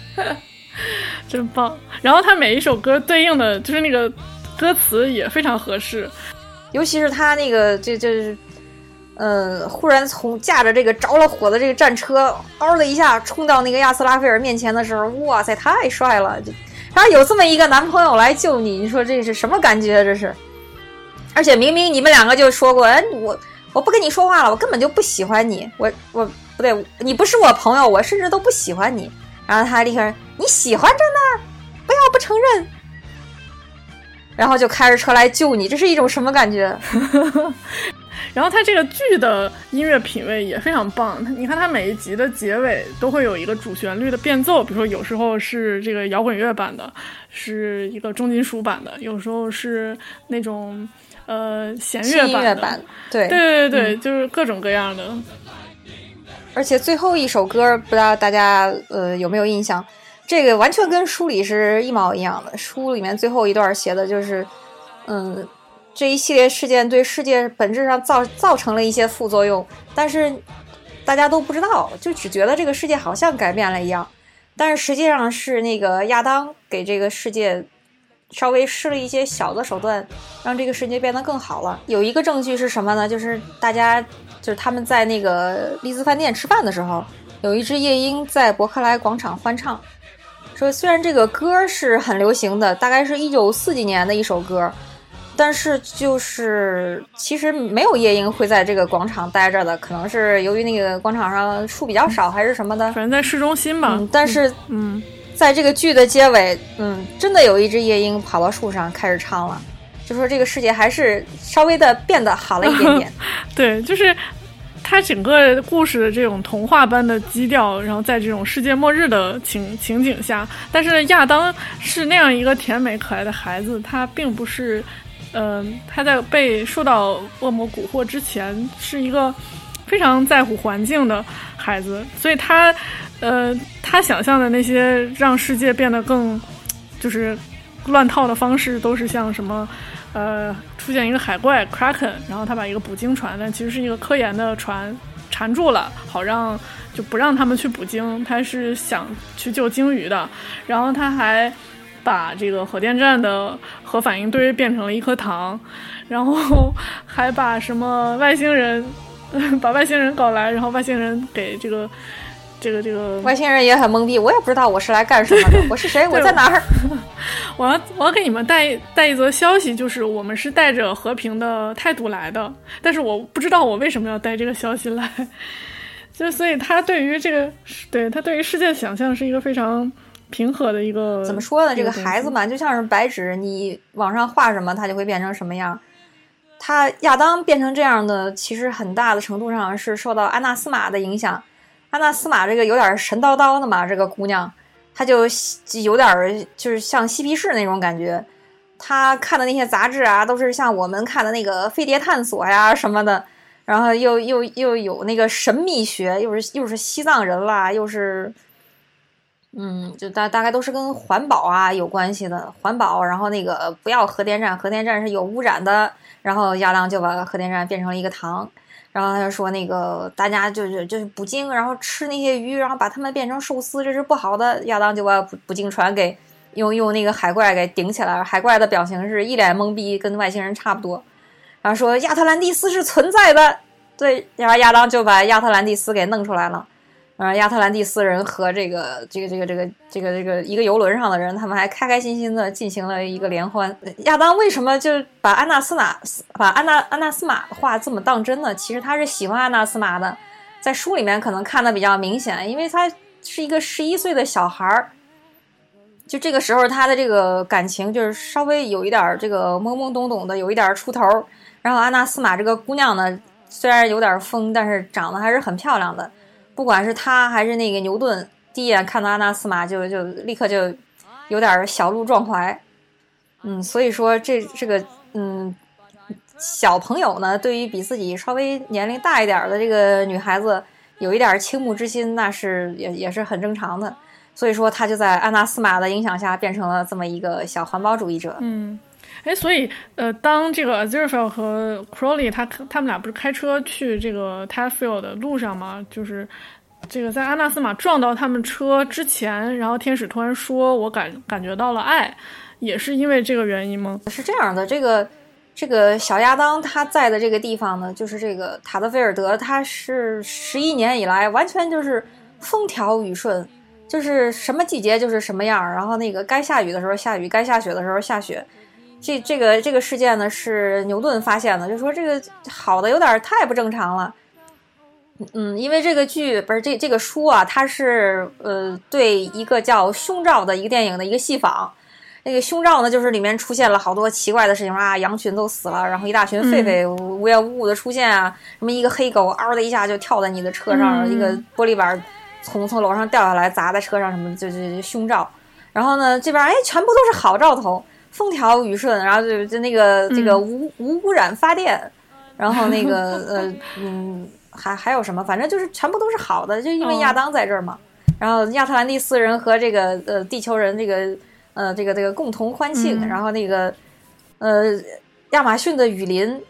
[LAUGHS] 真棒。然后他每一首歌对应的就是那个歌词也非常合适，尤其是他那个这这。呃，忽然从驾着这个着了火的这个战车，嗷的一下冲到那个亚斯拉菲尔面前的时候，哇塞，太帅了！然后有这么一个男朋友来救你，你说这是什么感觉？这是，而且明明你们两个就说过，哎，我我不跟你说话了，我根本就不喜欢你，我我不对，你不是我朋友，我甚至都不喜欢你。然后他立刻，你喜欢着呢，不要不承认，然后就开着车来救你，这是一种什么感觉？[LAUGHS] 然后他这个剧的音乐品味也非常棒，你看他每一集的结尾都会有一个主旋律的变奏，比如说有时候是这个摇滚乐版的，是一个重金属版的，有时候是那种呃弦乐版的，对对对对，就是各种各样的。而且最后一首歌，不知道大家呃有没有印象？这个完全跟书里是一毛一样的，书里面最后一段写的就是嗯。这一系列事件对世界本质上造造成了一些副作用，但是大家都不知道，就只觉得这个世界好像改变了一样。但是实际上是那个亚当给这个世界稍微施了一些小的手段，让这个世界变得更好了。有一个证据是什么呢？就是大家就是他们在那个丽兹饭店吃饭的时候，有一只夜莺在伯克莱广场欢唱，说虽然这个歌是很流行的，大概是一九四几年的一首歌。但是就是其实没有夜莺会在这个广场待着的，可能是由于那个广场上树比较少，还是什么的。反正在市中心嘛。但是，嗯，在这个剧的结尾，嗯，真的有一只夜莺跑到树上开始唱了，就说这个世界还是稍微的变得好了一点点。[LAUGHS] 对，就是它整个故事的这种童话般的基调，然后在这种世界末日的情情景下，但是亚当是那样一个甜美可爱的孩子，他并不是。嗯，他在被受到恶魔蛊惑之前，是一个非常在乎环境的孩子，所以他，呃，他想象的那些让世界变得更就是乱套的方式，都是像什么，呃，出现一个海怪 Kraken，然后他把一个捕鲸船，但其实是一个科研的船缠住了，好让就不让他们去捕鲸，他是想去救鲸鱼的，然后他还。把这个核电站的核反应堆变成了一颗糖，然后还把什么外星人，[LAUGHS] 把外星人搞来，然后外星人给这个这个这个外星人也很懵逼，我也不知道我是来干什么的，[LAUGHS] 我是谁，我在哪儿？我 [LAUGHS] 要我要给你们带带一则消息，就是我们是带着和平的态度来的，但是我不知道我为什么要带这个消息来，就所以他对于这个对他对于世界想象是一个非常平和的一个怎么说呢？这个孩子嘛，就像是白纸，你往上画什么，他就会变成什么样。他亚当变成这样的，其实很大的程度上是受到安纳斯玛的影响。安娜斯玛这个有点神叨叨的嘛，这个姑娘，她就有点就是像嬉皮士那种感觉。她看的那些杂志啊，都是像我们看的那个《飞碟探索》呀什么的，然后又又又有那个神秘学，又是又是西藏人啦，又是嗯，就大大概都是跟环保啊有关系的环保，然后那个不要核电站，核电站是有污染的，然后亚当就把核电站变成了一个糖，然后他就说那个大家就是就是捕鲸，然后吃那些鱼，然后把它们变成寿司，这是不好的。亚当就把捕捕鲸船给用用那个海怪给顶起来，海怪的表情是一脸懵逼，跟外星人差不多，然后说亚特兰蒂斯是存在的，对，然后亚当就把亚特兰蒂斯给弄出来了。呃，亚特兰蒂斯人和这个这个这个这个这个这个一个游轮上的人，他们还开开心心的进行了一个联欢。亚当为什么就把安娜斯玛把安娜安娜斯玛的话这么当真呢？其实他是喜欢安娜斯玛的，在书里面可能看的比较明显，因为他是一个十一岁的小孩儿，就这个时候他的这个感情就是稍微有一点这个懵懵懂懂的，有一点出头。然后安娜斯玛这个姑娘呢，虽然有点疯，但是长得还是很漂亮的。不管是他还是那个牛顿，第一眼看到安娜斯玛就就立刻就有点小鹿撞怀，嗯，所以说这这个嗯小朋友呢，对于比自己稍微年龄大一点的这个女孩子有一点倾慕之心，那是也也是很正常的。所以说他就在安娜斯玛的影响下变成了这么一个小环保主义者。嗯，哎，所以呃，当这个 Aziraphale 和 Crowley 他他们俩不是开车去这个 t a f f i e l 的路上吗？就是这个在阿纳斯玛撞到他们车之前，然后天使突然说：“我感感觉到了爱。”也是因为这个原因吗？是这样的，这个这个小亚当他在的这个地方呢，就是这个塔德菲尔德，他是十一年以来完全就是风调雨顺，就是什么季节就是什么样，然后那个该下雨的时候下雨，该下雪的时候下雪。这这个这个事件呢，是牛顿发现的，就说这个好的有点太不正常了。嗯，因为这个剧不是这这个书啊，它是呃对一个叫《胸罩》的一个电影的一个戏仿。那个胸罩呢，就是里面出现了好多奇怪的事情啊，羊群都死了，然后一大群狒狒无缘无故的出现啊，什么一个黑狗嗷的一下就跳在你的车上，嗯一个玻璃板从从楼上掉下来砸在车上什么，就就就胸罩。然后呢，这边哎全部都是好兆头，风调雨顺，然后就就那个这个嗯无、无污染发电，然后那个呃嗯还还有什么，反正就是全部都是好的，就因为哦亚当在这儿嘛。然后亚特兰蒂斯人和这个呃地球人这个呃这个这个共同欢庆，嗯。然后那个呃亚马逊的雨林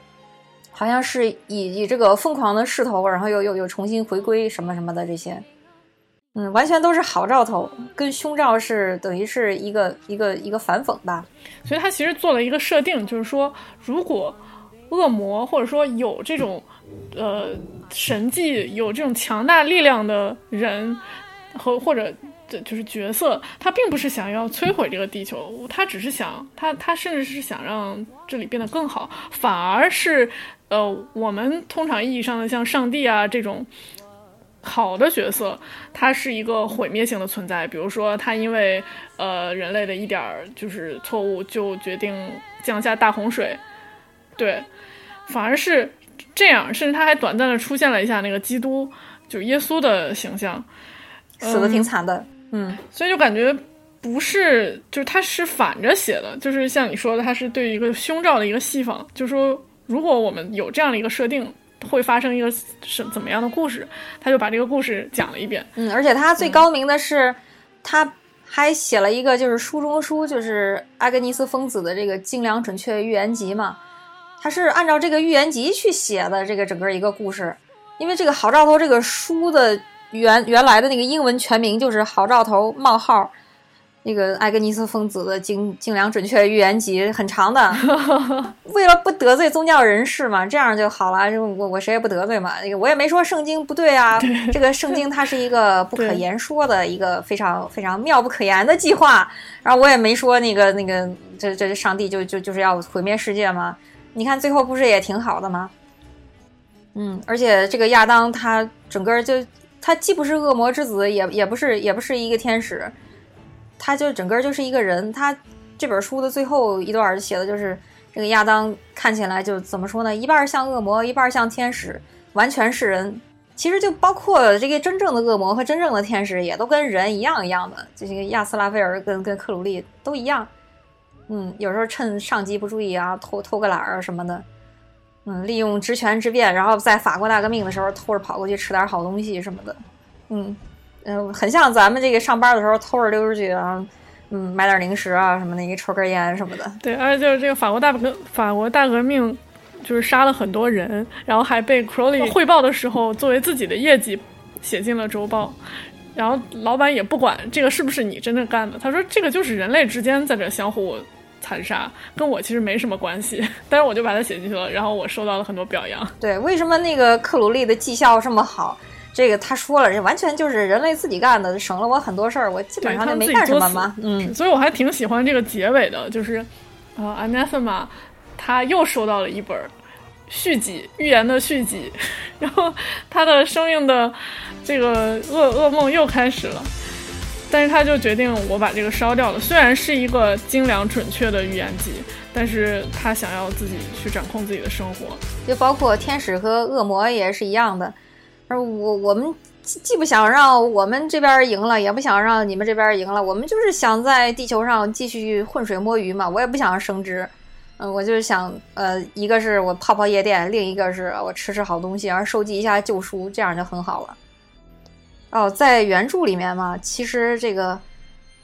好像是以以这个疯狂的势头，然后又又又重新回归什么什么的这些，嗯，完全都是好兆头，跟胸罩是等于是一个一个一个反讽吧。所以他其实做了一个设定，就是说，如果恶魔或者说有这种呃神迹、有这种强大力量的人和或者这就是角色，他并不是想要摧毁这个地球，他只是想他他甚至是想让这里变得更好，反而是呃我们通常意义上的像上帝啊这种。好的角色，它是一个毁灭性的存在。比如说，他因为呃人类的一点儿就是错误，就决定降下大洪水。对，反而是这样，甚至他还短暂的出现了一下那个基督，就耶稣的形象，死的挺惨的，嗯，所以就感觉不是，就是他是反着写的，就是像你说的，他是对于一个胸罩的一个戏仿，就是说，如果我们有这样的一个设定，会发生一个什怎么样的故事，他就把这个故事讲了一遍。嗯，而且他最高明的是，他还写了一个就是书中书，就是阿格尼斯疯子的这个精良准确预言集嘛。他是按照这个预言集去写的这个整个一个故事，因为这个好兆头这个书的原原来的那个英文全名就是好兆头冒号，那个艾格尼斯疯子的精精良准确预言集很长的，[LAUGHS] 为了不得罪宗教人士嘛，这样就好了。就我我谁也不得罪嘛，那个我也没说圣经不对啊。这个圣经它是一个不可言说的一个非常非常妙不可言的计划。然后我也没说那个那个这这上帝就就就是要毁灭世界嘛。你看最后不是也挺好的吗？嗯，而且这个亚当他整个就他既不是恶魔之子，也也不是也不是一个天使。他就整个就是一个人，他这本书的最后一段写的就是这个亚当看起来就怎么说呢？一半像恶魔，一半像天使，完全是人。其实就包括这个真正的恶魔和真正的天使，也都跟人一样一样的。这些亚斯拉菲尔跟跟克鲁利都一样。嗯，有时候趁上级不注意啊，偷偷个懒儿什么的。嗯，利用职权之便，然后在法国大革命的时候偷着跑过去吃点好东西什么的。嗯。嗯，很像咱们这个上班的时候偷着溜出去啊，嗯，买点零食啊什么的，一抽根烟什么的。对，而且就是这个法国大革法国大革命，就是杀了很多人，然后还被 Crowley 汇报的时候作为自己的业绩写进了周报，然后老板也不管这个是不是你真正干的，他说这个就是人类之间在这相互残杀，跟我其实没什么关系，[LAUGHS] 但是我就把它写进去了，然后我受到了很多表扬。对，为什么那个克鲁利的绩效这么好？这个他说了，这完全就是人类自己干的，省了我很多事儿，我基本上就没干什么嘛。嗯，所以我还挺喜欢这个结尾的，就是啊，Anathema 他又收到了一本续集，预言的续集，[LAUGHS] 然后他的生命的这个噩噩梦又开始了，但是他就决定我把这个烧掉了。虽然是一个精良准确的预言集，但是他想要自己去掌控自己的生活，就包括天使和恶魔也是一样的。而我我们既不想让我们这边赢了，也不想让你们这边赢了，我们就是想在地球上继续浑水摸鱼嘛。我也不想升职，嗯，我就是想，呃，一个是我泡泡夜店，另一个是我吃吃好东西，然后收集一下旧书，这样就很好了。哦，在原著里面嘛，其实这个，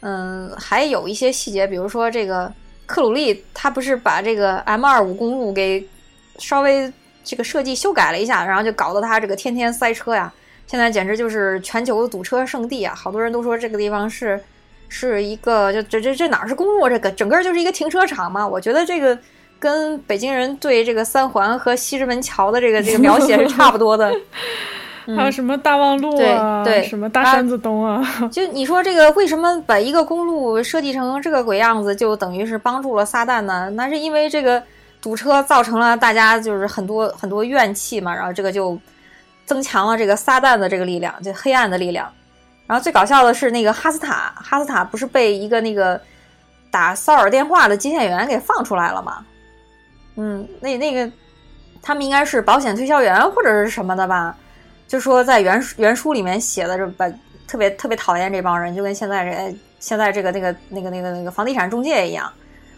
嗯，还有一些细节，比如说这个克鲁利他不是把这个 M 二五公路给稍微。这个设计修改了一下，然后就搞得它这个天天塞车呀！现在简直就是全球堵车圣地啊！好多人都说这个地方是是一个，就这这这哪是公路？这个整个就是一个停车场嘛！我觉得这个跟北京人对这个三环和西直门桥的这个这个描写是差不多的。[LAUGHS] 还有什么大望路啊？对，什么大山子东啊？就你说这个为什么把一个公路设计成这个鬼样子，就等于是帮助了撒旦呢？那是因为这个。堵车造成了大家就是很多很多怨气嘛，然后这个就增强了这个撒旦的这个力量，就黑暗的力量。然后最搞笑的是那个哈斯塔，哈斯塔不是被一个那个打骚扰电话的接线员给放出来了吗？嗯，那那个他们应该是保险推销员或者是什么的吧？就说在原原书里面写的，这把特别特别讨厌这帮人，就跟现在这现在这个那个那个那个那个房地产中介一样。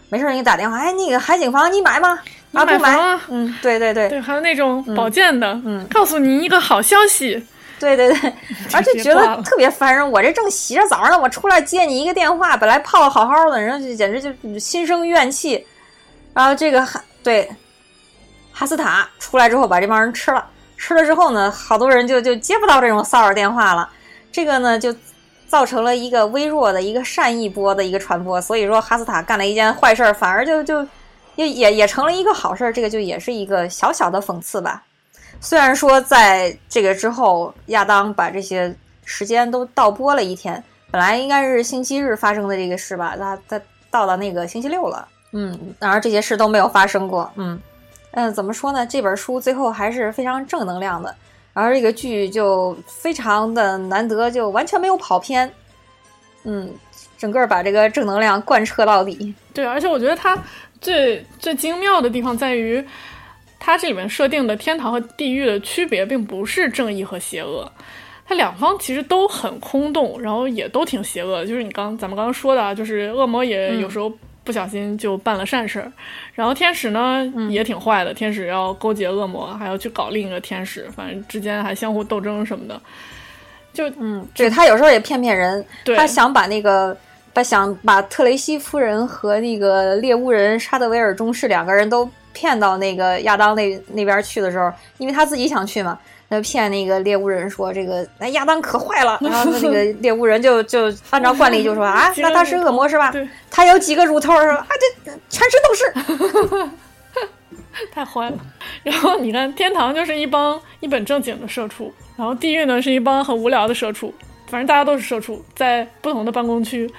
没事你打电话。哎，那个海景房你买吗？啊，不买。嗯，对对对。对，还有那种保健的。嗯，告诉你一个好消息。对对对，[LAUGHS] 而且觉得特别烦人。我这正洗着澡呢，我出来接你一个电话，本来泡的好好的，然后就简直就心生怨气。然后这个哈对哈斯塔出来之后，把这帮人吃了。吃了之后呢，好多人就就接不到这种骚扰电话了。这个呢就。造成了一个微弱的一个善意波的一个传播，所以说哈斯塔干了一件坏事，反而就就也也也成了一个好事，这个就也是一个小小的讽刺吧。虽然说在这个之后，亚当把这些时间都倒播了一天，本来应该是星期日发生的这个事吧，他他到了那个星期六了，嗯，然而这些事都没有发生过，嗯嗯，怎么说呢？这本书最后还是非常正能量的。而这个剧就非常的难得，就完全没有跑偏，嗯，整个把这个正能量贯彻到底。对，而且我觉得它最最精妙的地方在于，它这里面设定的天堂和地狱的区别，并不是正义和邪恶，它两方其实都很空洞，然后也都挺邪恶。就是你刚咱们刚刚说的啊，就是恶魔也有时候。不小心就办了善事儿，然后天使呢也挺坏的，天使要勾结恶魔，还要去搞另一个天使，反正之间还相互斗争什么的。就嗯，对他有时候也骗骗人，他想把那个把想把特雷西夫人和那个猎巫人沙德维尔中士两个人都骗到那个亚当那那边去的时候，因为他自己想去嘛，那骗那个猎物人说这个那亚当可坏了，[LAUGHS] 然后那个猎物人就就按照惯例就说啊，[LAUGHS] 那他是恶魔是吧？对，他有几个乳头是吧？啊，这全身都是，[LAUGHS] 太坏了。然后你看，天堂就是一帮一本正经的社畜，然后地狱呢是一帮很无聊的社畜，反正大家都是社畜，在不同的办公区。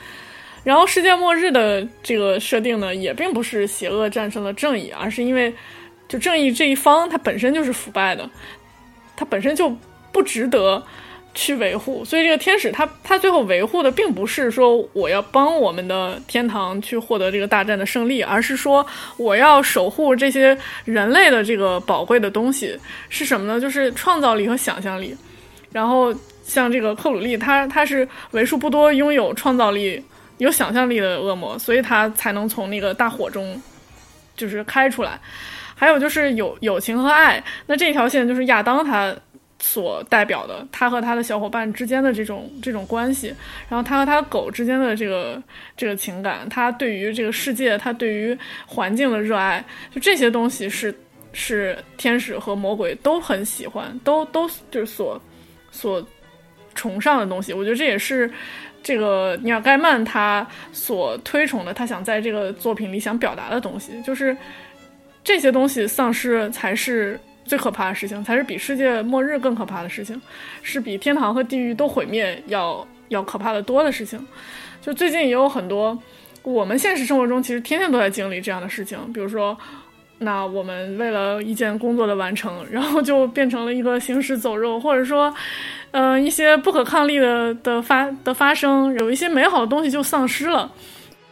然后世界末日的这个设定呢，也并不是邪恶战胜了正义，而是因为就正义这一方它本身就是腐败的，它本身就不值得去维护。所以这个天使他他最后维护的并不是说我要帮我们的天堂去获得这个大战的胜利，而是说我要守护这些人类的这个宝贵的东西是什么呢？就是创造力和想象力。然后像这个克鲁利，他他是为数不多拥有创造力。有想象力的恶魔，所以他才能从那个大火中，就是开出来。还有就是友友情和爱，那这条线就是亚当他所代表的，他和他的小伙伴之间的这种这种关系，然后他和他狗之间的这个这个情感，他对于这个世界，他对于环境的热爱，就这些东西是是天使和魔鬼都很喜欢，都都就是所所崇尚的东西。我觉得这也是。这个尼尔盖曼他所推崇的，他想在这个作品里想表达的东西，就是这些东西丧失才是最可怕的事情，才是比世界末日更可怕的事情，是比天堂和地狱都毁灭要要可怕的多的事情。就最近也有很多，我们现实生活中其实天天都在经历这样的事情，比如说。那我们为了一件工作的完成，然后就变成了一个行尸走肉，或者说，嗯，一些不可抗力的的发的发生，有一些美好的东西就丧失了。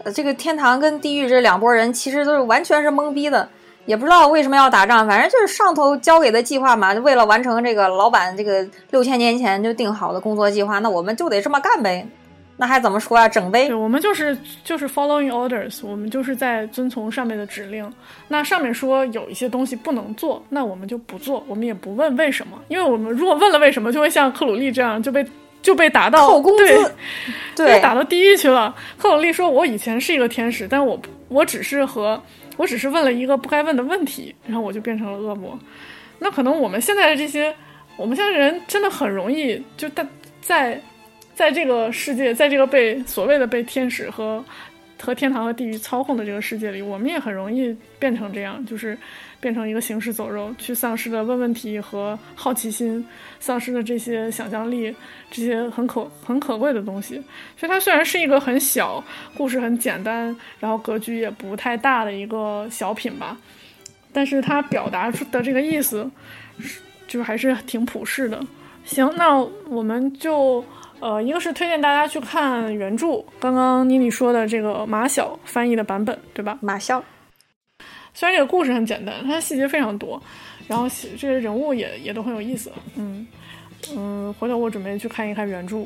呃，这个天堂跟地狱这两拨人其实都是完全是懵逼的，也不知道为什么要打仗，反正就是上头交给的计划嘛，就为了完成这个老板这个六千年前就定好的工作计划，那我们就得这么干呗。那还怎么说啊？整呗！我们就是就是 following orders，我们就是在遵从上面的指令。那上面说有一些东西不能做，那我们就不做，我们也不问为什么，因为我们如果问了为什么，就会像克鲁利这样就被就被打到扣工资，对，打到地狱去了。克鲁利说：“我以前是一个天使，但我我只是和我只是问了一个不该问的问题，然后我就变成了恶魔。那可能我们现在的这些，我们现在人真的很容易就在在。”在这个世界，在这个被所谓的被天使和和天堂和地狱操控的这个世界里，我们也很容易变成这样，就是变成一个行尸走肉，去丧失了问问题和好奇心，丧失了这些想象力，这些很可很可贵的东西。所以它虽然是一个很小故事，很简单，然后格局也不太大的一个小品吧，但是它表达出的这个意思，就还是挺普世的。行，那我们就。呃，一个是推荐大家去看原著，刚刚妮妮说的这个马晓翻译的版本，对吧？马晓，虽然这个故事很简单，它细节非常多，然后这些人物也也都很有意思。嗯嗯，回头我准备去看一看原著。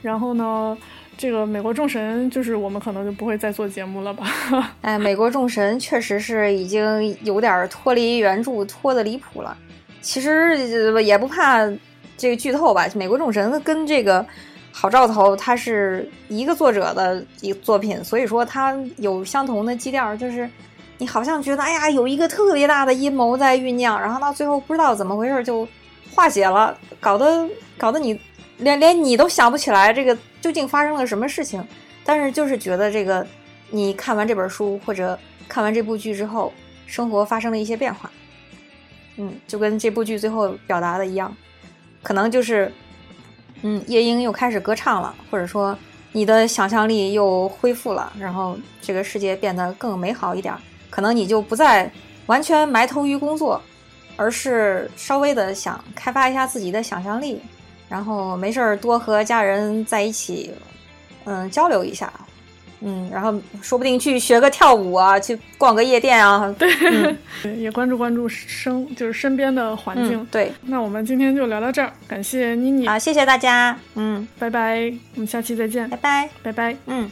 然后呢，这个美国众神就是我们可能就不会再做节目了吧？[LAUGHS] 哎，美国众神确实是已经有点脱离原著，脱的离谱了。其实也不怕。这个剧透吧，《美国众神》跟这个好兆头，它是一个作者的一个作品，所以说它有相同的基调，就是你好像觉得，哎呀，有一个特别大的阴谋在酝酿，然后到最后不知道怎么回事就化解了，搞得搞得你连连你都想不起来这个究竟发生了什么事情，但是就是觉得这个你看完这本书或者看完这部剧之后，生活发生了一些变化，嗯，就跟这部剧最后表达的一样。可能就是，嗯，夜莺又开始歌唱了，或者说你的想象力又恢复了，然后这个世界变得更美好一点。可能你就不再完全埋头于工作，而是稍微的想开发一下自己的想象力，然后没事儿多和家人在一起，嗯，交流一下。嗯，然后说不定去学个跳舞啊，去逛个夜店啊，[LAUGHS] 对，也关注关注生就是身边的环境。对，那我们今天就聊到这儿，感谢妮妮，好，谢谢大家，嗯，拜拜，我们下期再见，拜拜，拜拜，嗯。